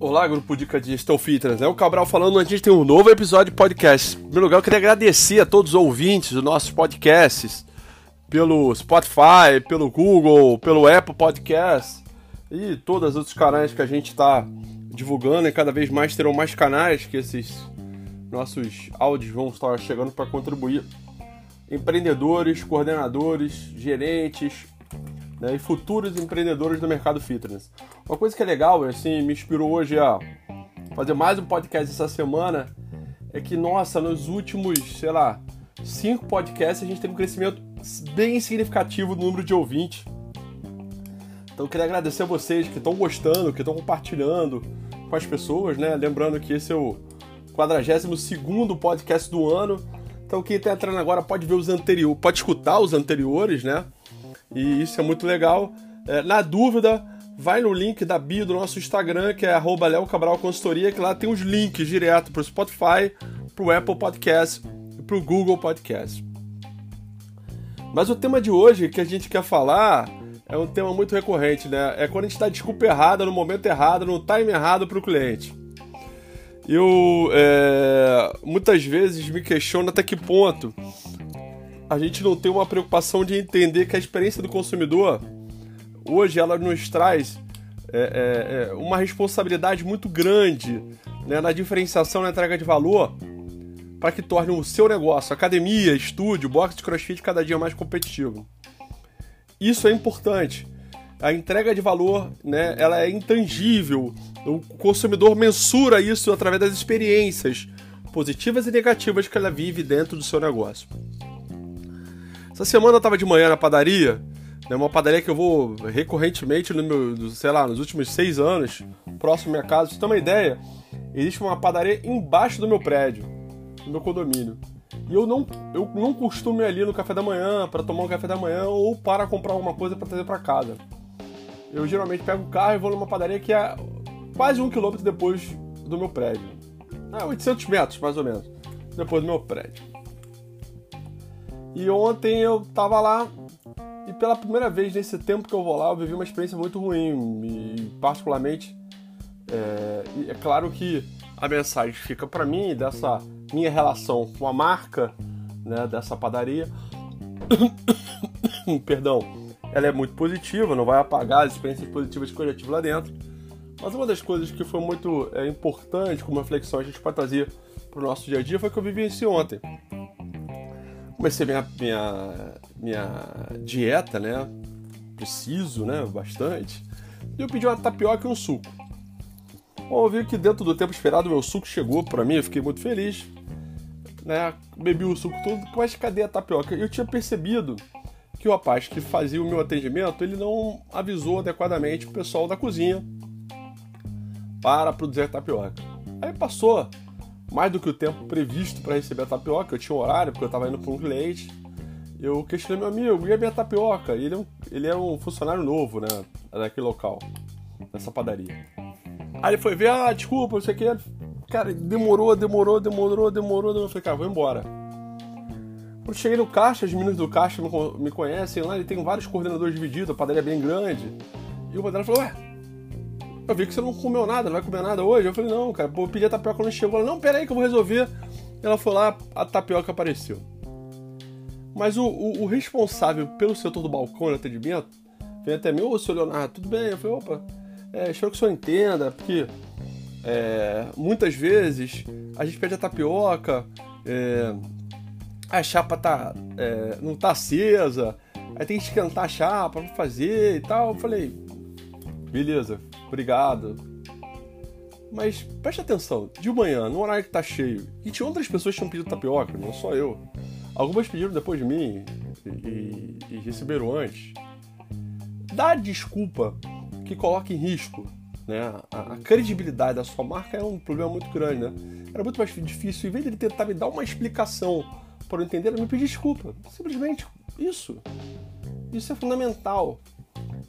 Olá, grupo Dica de Gestão Fitness. É o Cabral falando. A gente tem um novo episódio de podcast. Em primeiro lugar, eu queria agradecer a todos os ouvintes dos nossos podcasts pelo Spotify, pelo Google, pelo Apple Podcast e todos os outros canais que a gente está divulgando. E cada vez mais terão mais canais que esses nossos áudios vão estar chegando para contribuir. Empreendedores, coordenadores, gerentes né, e futuros empreendedores do mercado fitness. Uma coisa que é legal, assim, me inspirou hoje a fazer mais um podcast essa semana, é que, nossa, nos últimos, sei lá, cinco podcasts a gente teve um crescimento bem significativo no número de ouvintes. Então eu queria agradecer a vocês que estão gostando, que estão compartilhando com as pessoas, né? Lembrando que esse é o 42 podcast do ano. Então quem está entrando agora pode ver os anteriores, pode escutar os anteriores, né? E isso é muito legal. É, na dúvida, vai no link da bio do nosso Instagram, que é arroba Consultoria, que lá tem os links direto para o Spotify, para o Apple Podcast e para o Google Podcast. Mas o tema de hoje que a gente quer falar é um tema muito recorrente, né? É quando a gente dá desculpa errada, no momento errado, no time errado para o cliente. Eu é, muitas vezes me questiono até que ponto a gente não tem uma preocupação de entender que a experiência do consumidor hoje ela nos traz é, é, é uma responsabilidade muito grande né, na diferenciação na entrega de valor para que torne o seu negócio, academia, estúdio, boxe de crossfit cada dia mais competitivo. Isso é importante. A entrega de valor, né, ela é intangível. O consumidor mensura isso através das experiências positivas e negativas que ela vive dentro do seu negócio. Essa semana eu estava de manhã na padaria, né, uma padaria que eu vou recorrentemente no meu, sei lá, nos últimos seis anos, próximo à minha casa. Você ter uma ideia, existe uma padaria embaixo do meu prédio, no meu condomínio. E eu não, eu não costumo ir ali no café da manhã para tomar um café da manhã ou para comprar alguma coisa para trazer para casa. Eu geralmente pego o carro e vou numa padaria que é quase um quilômetro depois do meu prédio. Ah, 800 metros mais ou menos depois do meu prédio. E ontem eu tava lá e pela primeira vez nesse tempo que eu vou lá eu vivi uma experiência muito ruim e particularmente é, é claro que a mensagem fica para mim dessa minha relação com a marca né, dessa padaria. Perdão, ela é muito positiva, não vai apagar as experiências positivas que eu já tive lá dentro. Mas uma das coisas que foi muito é, importante, como reflexão a gente pode trazer para o nosso dia a dia, foi que eu vivenciei ontem. Comecei minha, minha, minha dieta, né? Preciso, né? Bastante. E eu pedi uma tapioca e um suco. Bom, eu vi que dentro do tempo esperado meu suco chegou para mim, eu fiquei muito feliz. Né? Bebi o suco todo, mas cadê a tapioca? Eu tinha percebido que o rapaz que fazia o meu atendimento, ele não avisou adequadamente o pessoal da cozinha para produzir tapioca. Aí passou mais do que o tempo previsto para receber a tapioca, eu tinha um horário, porque eu estava indo para um cliente. Eu questionei meu amigo, e a minha tapioca? Ele é um, ele é um funcionário novo, né, daquele local, nessa padaria. Aí ele foi ver, ah, desculpa, não sei o que. Cara, demorou, demorou, demorou, demorou. Eu falei, cara, vou embora. Quando cheguei no caixa, as meninas do caixa me conhecem lá, ele tem vários coordenadores divididos, a padaria é bem grande. E o padeiro falou, ué, eu vi que você não comeu nada, não vai comer nada hoje. Eu falei, não, cara, pô, eu pedi a tapioca não chegou. Ela, não, peraí que eu vou resolver. Ela foi lá, a tapioca apareceu. Mas o, o, o responsável pelo setor do balcão de atendimento veio até mim, ô, seu Leonardo, tudo bem? Eu falei, opa, é, espero que o senhor entenda, porque é, muitas vezes a gente pede a tapioca, é, a chapa tá, é, não tá acesa, aí tem que esquentar a chapa pra fazer e tal. Eu falei, beleza, obrigado. Mas preste atenção, de manhã, no horário que tá cheio, e tinha outras pessoas que tinham pedido tapioca, não só eu. Algumas pediram depois de mim e, e, receberam antes. Dá desculpa que coloca em risco né? A, a, credibilidade da sua marca é um problema muito grande, né? Era muito mais difícil, em vez de ele tentar me dar uma explicação para eu entender, ele me pedir desculpa. Simplesmente isso. Isso é fundamental.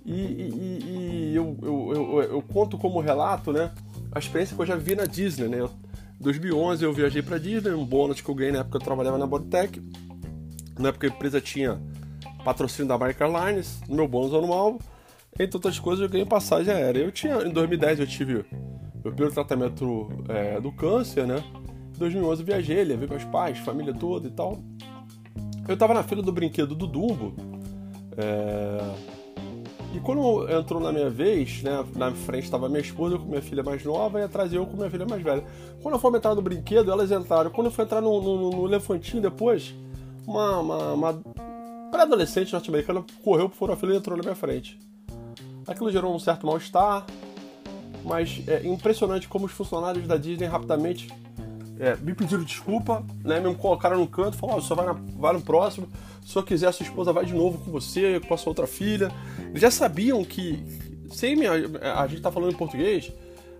E, e, e eu, eu, eu, eu, conto como relato, né? A experiência que eu já vi na Disney, né? Em 2011 eu viajei para Disney, um bônus que eu ganhei na época que eu trabalhava na Bodytech. Na época a empresa tinha patrocínio da American Airlines, meu bônus anual, entre outras coisas, eu ganhei passagem aérea. Eu tinha, em 2010 eu tive meu primeiro tratamento é, do câncer, né? Em 2011 eu viajei, levei meus pais, família toda e tal. Eu tava na fila do brinquedo do Dumbo. É... E quando entrou na minha vez, né, na frente estava minha esposa com minha filha mais nova e atrás eu com minha filha mais velha. Quando eu fui entrar no brinquedo, elas entraram. Quando eu fui entrar no, no, no elefantinho depois, uma, uma, uma pré-adolescente norte-americana correu por uma fila e entrou na minha frente. Aquilo gerou um certo mal-estar, mas é impressionante como os funcionários da Disney rapidamente é, me pediram desculpa, né, me colocaram no canto, falaram, oh, só vai, na, vai no próximo, se eu quiser, sua esposa vai de novo com você, com a sua outra filha. Eles já sabiam que, sem minha, a gente tá falando em português,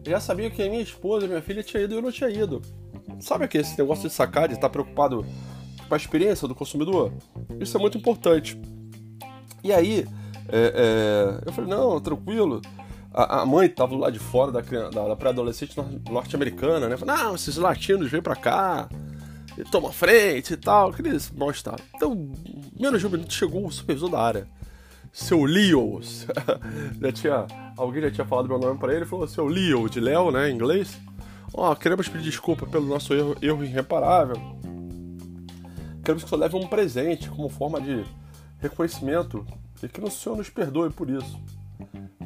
já sabiam que a minha esposa, a minha filha tinha ido e eu não tinha ido. Sabe aquele esse negócio de sacar, de estar tá preocupado com a experiência do consumidor? Isso é muito importante. E aí, é, é, eu falei, não, tranquilo. A, a mãe estava lado de fora da, da, da pré-adolescente norte-americana, né? Falei, não, esses latinos vêm pra cá, toma frente e tal, aqueles mal-estar. Então, menos de um minuto chegou o supervisor da área. Seu Leo. já tinha, alguém já tinha falado meu nome para ele, falou, seu Leo, de Léo, né, em inglês. Ó, oh, queremos pedir desculpa pelo nosso erro, erro irreparável. Queremos que senhor leve um presente como forma de reconhecimento e que o senhor nos perdoe por isso.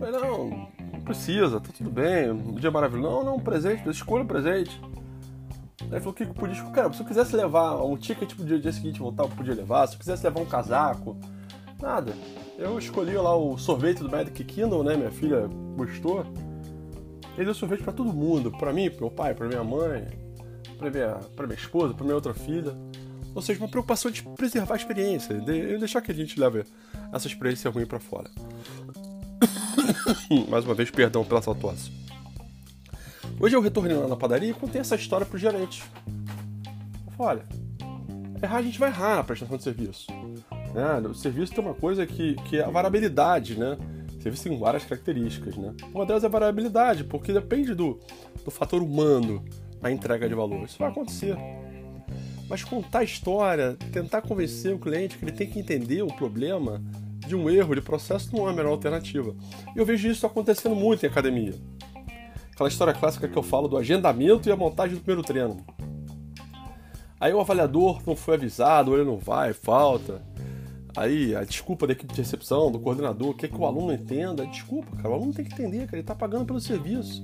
Falei, não, não precisa, tá tudo bem, um dia maravilhoso. Não, não, um presente, escolha um presente. Aí falou que podia, cara, se eu quisesse levar um ticket pro dia, dia seguinte voltar, eu podia levar. Se eu quisesse levar um casaco, nada. Eu escolhi lá o sorvete do Magic Kingdom, né? Minha filha gostou. Ele deu sorvete para todo mundo, para mim, pro meu pai, para minha mãe, para minha, pra minha esposa, para minha outra filha. Ou seja, uma preocupação de preservar a experiência, de deixar que a gente leve essa experiência ruim para fora. Mais uma vez, perdão pela sua tosse. Hoje eu retornei lá na padaria e contei essa história pro gerente. Eu falei, olha, errar a gente vai errar na prestação de serviço. Né? O serviço tem uma coisa que, que é a variabilidade, né? O serviço tem várias características, né? Uma delas é a variabilidade, porque depende do, do fator humano na entrega de valor. Isso vai acontecer. Mas contar a história, tentar convencer o cliente que ele tem que entender o problema de um erro de processo não é a melhor alternativa. E eu vejo isso acontecendo muito em academia. Aquela história clássica que eu falo do agendamento e a montagem do primeiro treino. Aí o avaliador não foi avisado, ele não vai, falta. Aí a desculpa da equipe de recepção, do coordenador, quer que o aluno entenda. Desculpa, cara, o aluno tem que entender, cara, ele está pagando pelo serviço.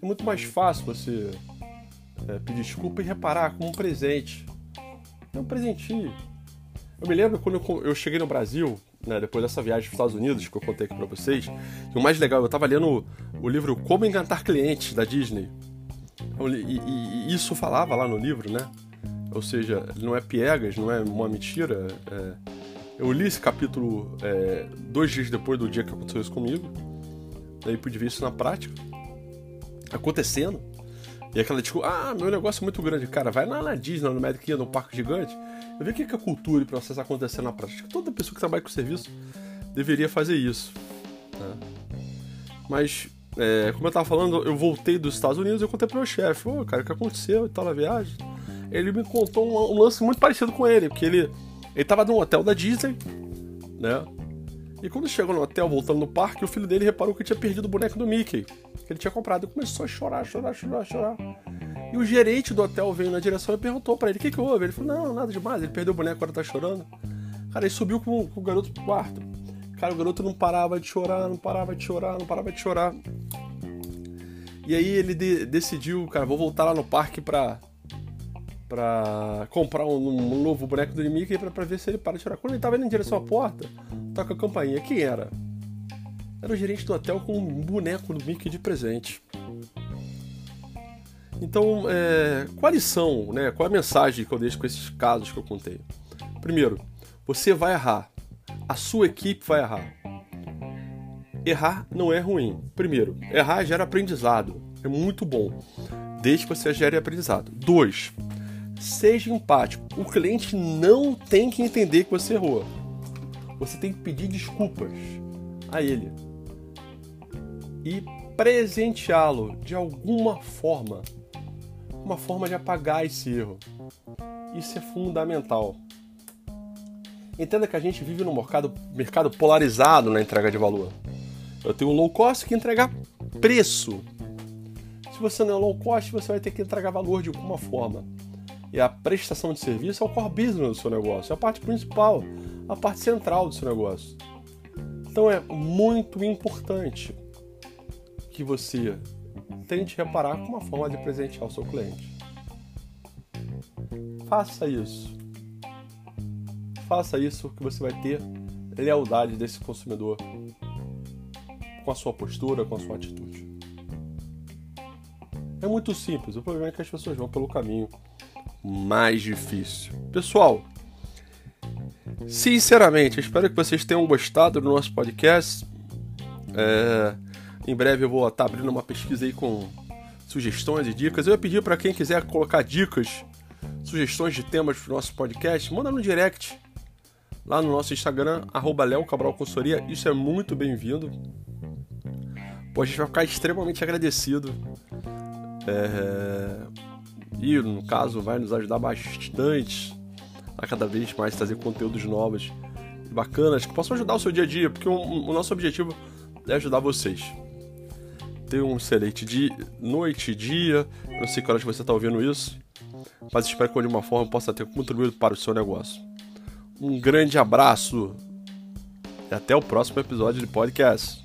É muito mais fácil você é, pedir desculpa e reparar como um presente. É um presentinho. Eu me lembro quando eu cheguei no Brasil, né, depois dessa viagem para os Estados Unidos que eu contei aqui para vocês, e o mais legal, eu estava lendo o, livro Como Encantar Clientes da Disney. E, e, e, isso falava lá no livro, né? Ou seja, não é piegas, não é uma mentira. É... Eu li esse capítulo é, dois dias depois do dia que aconteceu isso comigo. Daí pude ver isso na prática, acontecendo. E aquela tipo, ah, meu negócio é muito grande. Cara, vai lá na Disney, no Magic Kingdom, no Parque Gigante, vê o que é a cultura e processo acontecendo na prática. Toda pessoa que trabalha com serviço deveria fazer isso. Né? Mas, é, como eu tava falando, eu voltei dos Estados Unidos e eu contei pro meu chefe, ô, oh, cara, o que aconteceu e tal na viagem? Ele me contou um, um, lance muito parecido com ele, porque ele, ele num hotel da Disney, né? E quando chegou no hotel, voltando no parque, o filho dele reparou que tinha perdido o boneco do Mickey, que ele tinha comprado. E começou a chorar, chorar, chorar, chorar. E o gerente do hotel veio na direção e perguntou para ele: o que, que houve? Ele falou: não, nada demais, ele perdeu o boneco agora tá chorando. Cara, ele subiu com, com o garoto pro quarto. Cara, o garoto não parava de chorar, não parava de chorar, não parava de chorar. E aí ele de, decidiu, cara, vou voltar lá no parque pra, pra comprar um, um novo boneco do Mickey pra, pra ver se ele para de chorar. Quando ele tava indo em direção à porta, toca a campainha. Quem era? Era o gerente do hotel com um boneco do Mickey de presente. Então, é, qual a lição, né? qual a mensagem que eu deixo com esses casos que eu contei? Primeiro, você vai errar. A sua equipe vai errar. Errar não é ruim. Primeiro, errar gera aprendizado. É muito bom. Desde que você gere aprendizado. Dois, seja empático. O cliente não tem que entender que você errou. Você tem que pedir desculpas a ele. E presenteá-lo de alguma forma. Uma forma de apagar esse erro. Isso é fundamental. Entenda que a gente vive num mercado, mercado polarizado na entrega de valor. Eu tenho um low cost que entrega preço. Se você não é low cost, você vai ter que entregar valor de alguma forma. E a prestação de serviço é o core business do seu negócio, é a parte principal, a parte central do seu negócio. Então é muito importante que você tente reparar com uma forma de presentear o seu cliente. Faça isso. Faça isso que você vai ter lealdade desse consumidor com a sua postura, com a sua atitude. É muito simples, o problema é que as pessoas vão pelo caminho mais difícil. Pessoal, sinceramente, espero que vocês tenham gostado do nosso podcast. É, em breve eu vou estar abrindo uma pesquisa aí com sugestões e dicas. Eu ia pedir para quem quiser colocar dicas, sugestões de temas para o nosso podcast, manda no direct lá no nosso Instagram, arroba. Isso é muito bem-vindo. Pô, a gente vai ficar extremamente agradecido. É... E, no caso, vai nos ajudar bastante a cada vez mais trazer conteúdos novos e bacanas que possam ajudar o seu dia a dia, porque o nosso objetivo é ajudar vocês. Tenha um excelente dia, noite, dia. Eu não sei que horas você está ouvindo isso, mas espero que de alguma forma possa ter contribuído para o seu negócio. Um grande abraço e até o próximo episódio de podcast.